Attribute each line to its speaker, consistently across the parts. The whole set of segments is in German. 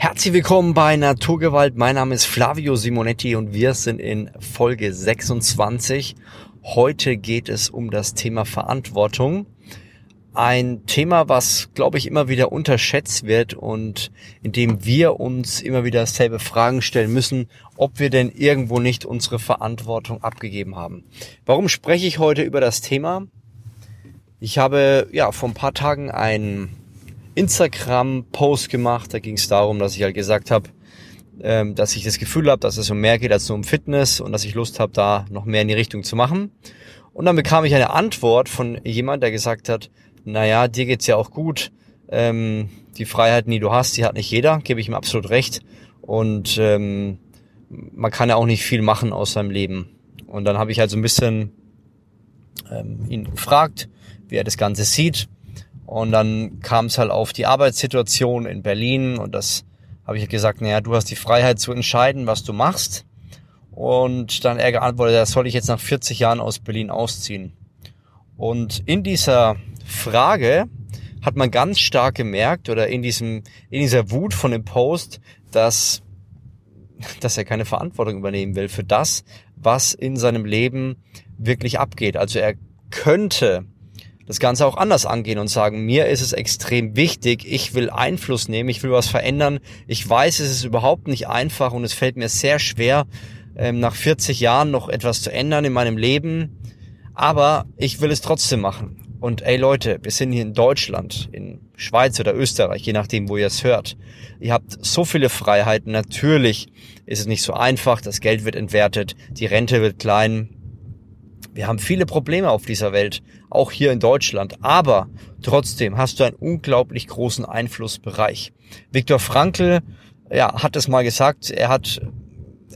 Speaker 1: Herzlich willkommen bei Naturgewalt. Mein Name ist Flavio Simonetti und wir sind in Folge 26. Heute geht es um das Thema Verantwortung. Ein Thema, was, glaube ich, immer wieder unterschätzt wird und in dem wir uns immer wieder selbe Fragen stellen müssen, ob wir denn irgendwo nicht unsere Verantwortung abgegeben haben. Warum spreche ich heute über das Thema? Ich habe ja vor ein paar Tagen ein Instagram-Post gemacht. Da ging es darum, dass ich halt gesagt habe, ähm, dass ich das Gefühl habe, dass es um mehr geht als nur um Fitness und dass ich Lust habe, da noch mehr in die Richtung zu machen. Und dann bekam ich eine Antwort von jemand, der gesagt hat, naja, dir geht's ja auch gut. Ähm, die Freiheiten, die du hast, die hat nicht jeder, gebe ich ihm absolut recht. Und ähm, man kann ja auch nicht viel machen aus seinem Leben. Und dann habe ich halt so ein bisschen ähm, ihn gefragt, wie er das Ganze sieht. Und dann kam es halt auf die Arbeitssituation in Berlin und das habe ich gesagt, naja, du hast die Freiheit zu entscheiden, was du machst. Und dann er geantwortet, das soll ich jetzt nach 40 Jahren aus Berlin ausziehen. Und in dieser Frage hat man ganz stark gemerkt oder in diesem, in dieser Wut von dem Post, dass, dass er keine Verantwortung übernehmen will für das, was in seinem Leben wirklich abgeht. Also er könnte das Ganze auch anders angehen und sagen, mir ist es extrem wichtig, ich will Einfluss nehmen, ich will was verändern. Ich weiß, es ist überhaupt nicht einfach und es fällt mir sehr schwer, ähm, nach 40 Jahren noch etwas zu ändern in meinem Leben. Aber ich will es trotzdem machen. Und ey Leute, wir sind hier in Deutschland, in Schweiz oder Österreich, je nachdem, wo ihr es hört. Ihr habt so viele Freiheiten. Natürlich ist es nicht so einfach. Das Geld wird entwertet, die Rente wird klein, wir haben viele Probleme auf dieser Welt, auch hier in Deutschland, aber trotzdem hast du einen unglaublich großen Einflussbereich. Viktor Frankl ja, hat es mal gesagt, er hat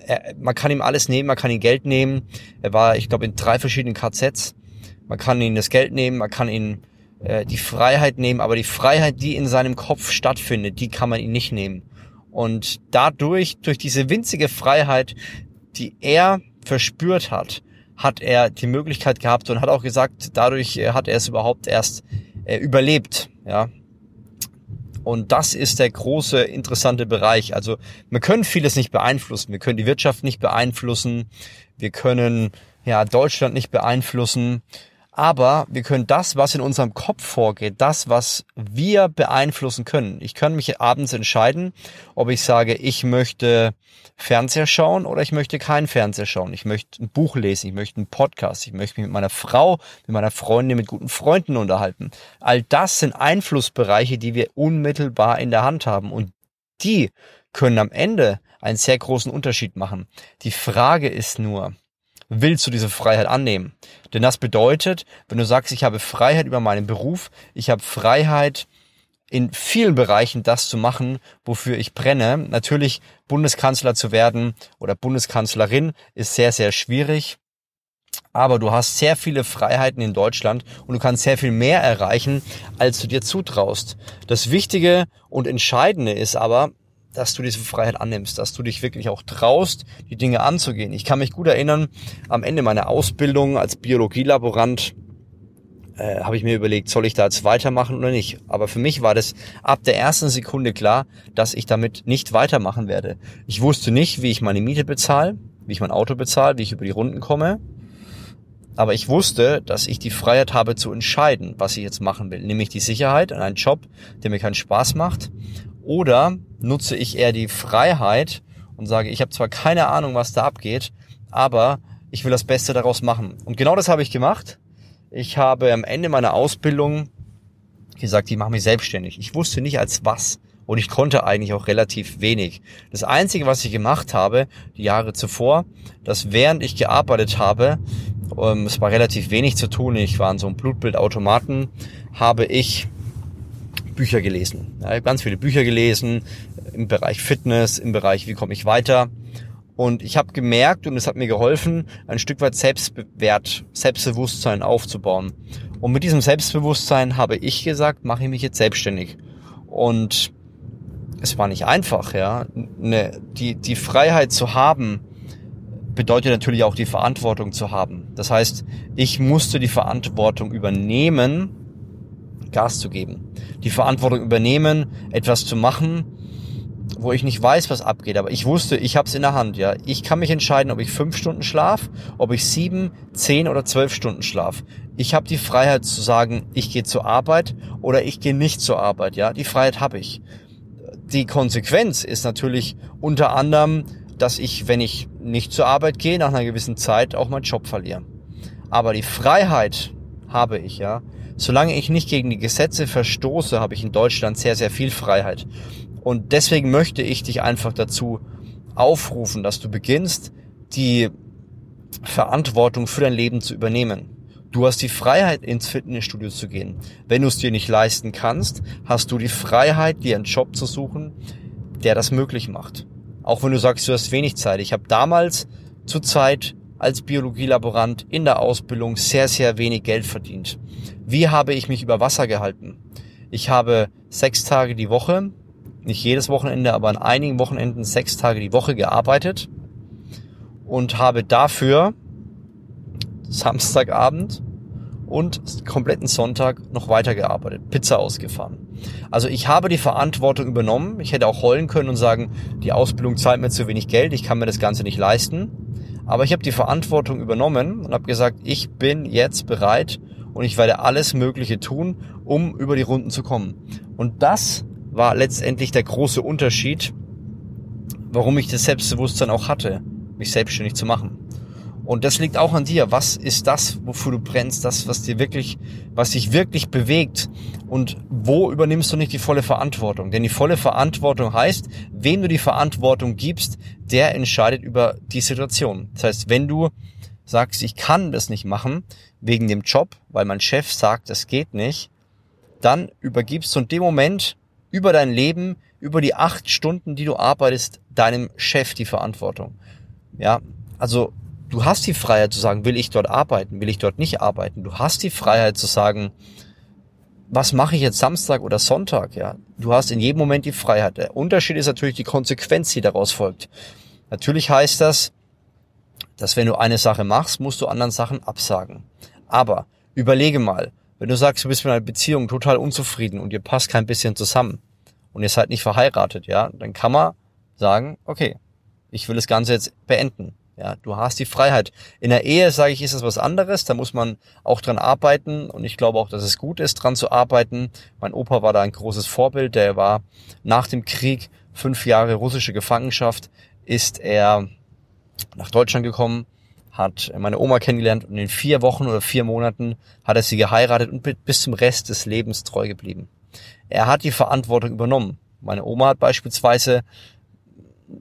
Speaker 1: er, man kann ihm alles nehmen, man kann ihm Geld nehmen. Er war, ich glaube, in drei verschiedenen KZs. Man kann ihm das Geld nehmen, man kann ihm äh, die Freiheit nehmen, aber die Freiheit, die in seinem Kopf stattfindet, die kann man ihm nicht nehmen. Und dadurch, durch diese winzige Freiheit, die er verspürt hat, hat er die Möglichkeit gehabt und hat auch gesagt, dadurch äh, hat er es überhaupt erst äh, überlebt, ja. Und das ist der große interessante Bereich. Also wir können vieles nicht beeinflussen. Wir können die Wirtschaft nicht beeinflussen. Wir können ja Deutschland nicht beeinflussen. Aber wir können das, was in unserem Kopf vorgeht, das, was wir beeinflussen können. Ich kann mich abends entscheiden, ob ich sage, ich möchte Fernseher schauen oder ich möchte keinen Fernseher schauen. Ich möchte ein Buch lesen, ich möchte einen Podcast, ich möchte mich mit meiner Frau, mit meiner Freundin, mit guten Freunden unterhalten. All das sind Einflussbereiche, die wir unmittelbar in der Hand haben und die können am Ende einen sehr großen Unterschied machen. Die Frage ist nur, willst du diese Freiheit annehmen? Denn das bedeutet, wenn du sagst, ich habe Freiheit über meinen Beruf, ich habe Freiheit in vielen Bereichen das zu machen, wofür ich brenne. Natürlich Bundeskanzler zu werden oder Bundeskanzlerin ist sehr, sehr schwierig. Aber du hast sehr viele Freiheiten in Deutschland und du kannst sehr viel mehr erreichen, als du dir zutraust. Das Wichtige und Entscheidende ist aber, dass du diese Freiheit annimmst, dass du dich wirklich auch traust, die Dinge anzugehen. Ich kann mich gut erinnern, am Ende meiner Ausbildung als Biologielaborant äh, habe ich mir überlegt, soll ich da jetzt weitermachen oder nicht. Aber für mich war das ab der ersten Sekunde klar, dass ich damit nicht weitermachen werde. Ich wusste nicht, wie ich meine Miete bezahle, wie ich mein Auto bezahle, wie ich über die Runden komme. Aber ich wusste, dass ich die Freiheit habe zu entscheiden, was ich jetzt machen will. Nämlich die Sicherheit an einen Job, der mir keinen Spaß macht oder nutze ich eher die Freiheit und sage, ich habe zwar keine Ahnung, was da abgeht, aber ich will das Beste daraus machen. Und genau das habe ich gemacht. Ich habe am Ende meiner Ausbildung gesagt, ich mache mich selbstständig. Ich wusste nicht als was und ich konnte eigentlich auch relativ wenig. Das Einzige, was ich gemacht habe, die Jahre zuvor, dass während ich gearbeitet habe, ähm, es war relativ wenig zu tun, ich war an so einem Blutbildautomaten, habe ich Bücher gelesen. Ja, ich habe ganz viele Bücher gelesen im Bereich Fitness, im Bereich wie komme ich weiter. Und ich habe gemerkt und es hat mir geholfen, ein Stück weit Selbstwert, Selbstbewusstsein aufzubauen. Und mit diesem Selbstbewusstsein habe ich gesagt, mache ich mich jetzt selbstständig. Und es war nicht einfach, ja. Ne, die, die Freiheit zu haben, bedeutet natürlich auch die Verantwortung zu haben. Das heißt, ich musste die Verantwortung übernehmen, Gas zu geben. Die Verantwortung übernehmen, etwas zu machen, wo ich nicht weiß, was abgeht, aber ich wusste, ich habe es in der Hand, ja. Ich kann mich entscheiden, ob ich fünf Stunden schlaf, ob ich sieben, zehn oder zwölf Stunden schlaf. Ich habe die Freiheit zu sagen, ich gehe zur Arbeit oder ich gehe nicht zur Arbeit, ja. Die Freiheit habe ich. Die Konsequenz ist natürlich unter anderem, dass ich, wenn ich nicht zur Arbeit gehe, nach einer gewissen Zeit auch meinen Job verliere. Aber die Freiheit habe ich, ja. Solange ich nicht gegen die Gesetze verstoße, habe ich in Deutschland sehr, sehr viel Freiheit. Und deswegen möchte ich dich einfach dazu aufrufen, dass du beginnst, die Verantwortung für dein Leben zu übernehmen. Du hast die Freiheit, ins Fitnessstudio zu gehen. Wenn du es dir nicht leisten kannst, hast du die Freiheit, dir einen Job zu suchen, der das möglich macht. Auch wenn du sagst, du hast wenig Zeit. Ich habe damals zur Zeit als Biologielaborant in der Ausbildung sehr, sehr wenig Geld verdient. Wie habe ich mich über Wasser gehalten? Ich habe sechs Tage die Woche nicht jedes Wochenende, aber an einigen Wochenenden sechs Tage die Woche gearbeitet und habe dafür Samstagabend und kompletten Sonntag noch weitergearbeitet, Pizza ausgefahren. Also ich habe die Verantwortung übernommen. Ich hätte auch heulen können und sagen, die Ausbildung zahlt mir zu wenig Geld, ich kann mir das Ganze nicht leisten. Aber ich habe die Verantwortung übernommen und habe gesagt, ich bin jetzt bereit und ich werde alles Mögliche tun, um über die Runden zu kommen. Und das war letztendlich der große Unterschied, warum ich das Selbstbewusstsein auch hatte, mich selbstständig zu machen. Und das liegt auch an dir. Was ist das, wofür du brennst? Das, was dir wirklich, was dich wirklich bewegt? Und wo übernimmst du nicht die volle Verantwortung? Denn die volle Verantwortung heißt, wem du die Verantwortung gibst, der entscheidet über die Situation. Das heißt, wenn du sagst, ich kann das nicht machen, wegen dem Job, weil mein Chef sagt, das geht nicht, dann übergibst du in dem Moment über dein Leben, über die acht Stunden, die du arbeitest, deinem Chef die Verantwortung. Ja, also du hast die Freiheit zu sagen, will ich dort arbeiten, will ich dort nicht arbeiten. Du hast die Freiheit zu sagen, was mache ich jetzt Samstag oder Sonntag, ja. Du hast in jedem Moment die Freiheit. Der Unterschied ist natürlich die Konsequenz, die daraus folgt. Natürlich heißt das, dass wenn du eine Sache machst, musst du anderen Sachen absagen. Aber überlege mal, wenn du sagst, du bist mit einer Beziehung total unzufrieden und ihr passt kein bisschen zusammen und ihr seid nicht verheiratet, ja, dann kann man sagen, okay, ich will das Ganze jetzt beenden. Ja, du hast die Freiheit. In der Ehe, sage ich, ist das was anderes. Da muss man auch dran arbeiten. Und ich glaube auch, dass es gut ist, dran zu arbeiten. Mein Opa war da ein großes Vorbild. Der war nach dem Krieg fünf Jahre russische Gefangenschaft, ist er nach Deutschland gekommen, hat meine Oma kennengelernt und in vier Wochen oder vier Monaten hat er sie geheiratet und bis zum Rest des Lebens treu geblieben. Er hat die Verantwortung übernommen. Meine Oma hat beispielsweise,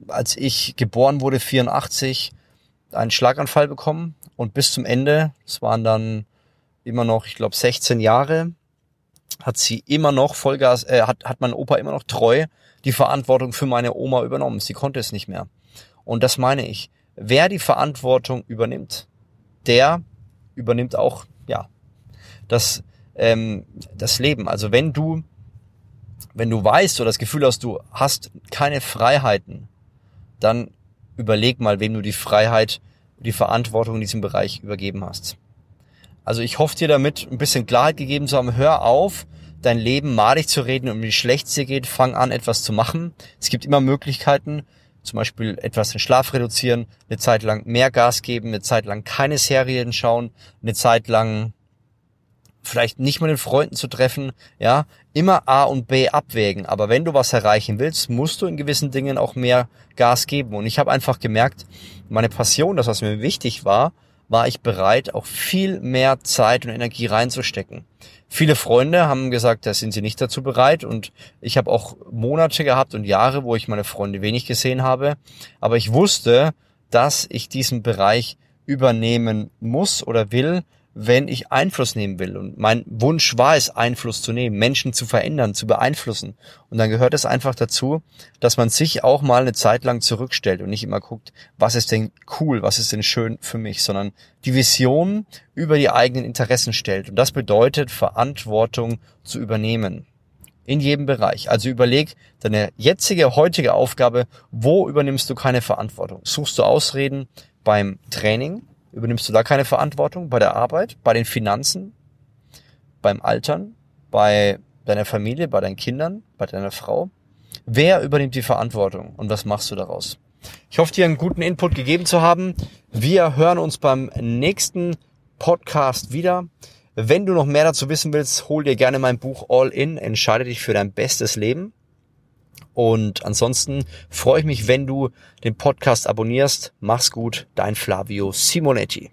Speaker 1: als ich geboren wurde, 84, einen Schlaganfall bekommen und bis zum Ende, es waren dann immer noch, ich glaube, 16 Jahre, hat sie immer noch Vollgas, äh, hat, hat mein Opa immer noch treu die Verantwortung für meine Oma übernommen. Sie konnte es nicht mehr. Und das meine ich wer die Verantwortung übernimmt, der übernimmt auch ja das ähm, das Leben. Also wenn du wenn du weißt oder das Gefühl hast, du hast keine Freiheiten, dann überleg mal, wem du die Freiheit, die Verantwortung in diesem Bereich übergeben hast. Also ich hoffe dir damit ein bisschen Klarheit gegeben zu haben. Hör auf, dein Leben malig zu reden und wie schlecht es dir geht. Fang an, etwas zu machen. Es gibt immer Möglichkeiten zum Beispiel etwas den Schlaf reduzieren, eine Zeit lang mehr Gas geben, eine Zeit lang keine Serien schauen, eine Zeit lang vielleicht nicht mit den Freunden zu treffen, ja, immer A und B abwägen. Aber wenn du was erreichen willst, musst du in gewissen Dingen auch mehr Gas geben. Und ich habe einfach gemerkt, meine Passion, das was mir wichtig war, war ich bereit, auch viel mehr Zeit und Energie reinzustecken. Viele Freunde haben gesagt, da sind sie nicht dazu bereit und ich habe auch Monate gehabt und Jahre, wo ich meine Freunde wenig gesehen habe, aber ich wusste, dass ich diesen Bereich übernehmen muss oder will, wenn ich Einfluss nehmen will. Und mein Wunsch war es, Einfluss zu nehmen, Menschen zu verändern, zu beeinflussen. Und dann gehört es einfach dazu, dass man sich auch mal eine Zeit lang zurückstellt und nicht immer guckt, was ist denn cool, was ist denn schön für mich, sondern die Vision über die eigenen Interessen stellt. Und das bedeutet, Verantwortung zu übernehmen. In jedem Bereich. Also überleg deine jetzige, heutige Aufgabe, wo übernimmst du keine Verantwortung? Suchst du Ausreden beim Training? Übernimmst du da keine Verantwortung bei der Arbeit, bei den Finanzen, beim Altern, bei deiner Familie, bei deinen Kindern, bei deiner Frau? Wer übernimmt die Verantwortung und was machst du daraus? Ich hoffe, dir einen guten Input gegeben zu haben. Wir hören uns beim nächsten Podcast wieder. Wenn du noch mehr dazu wissen willst, hol dir gerne mein Buch All In, entscheide dich für dein bestes Leben. Und ansonsten freue ich mich, wenn du den Podcast abonnierst. Mach's gut, dein Flavio Simonetti.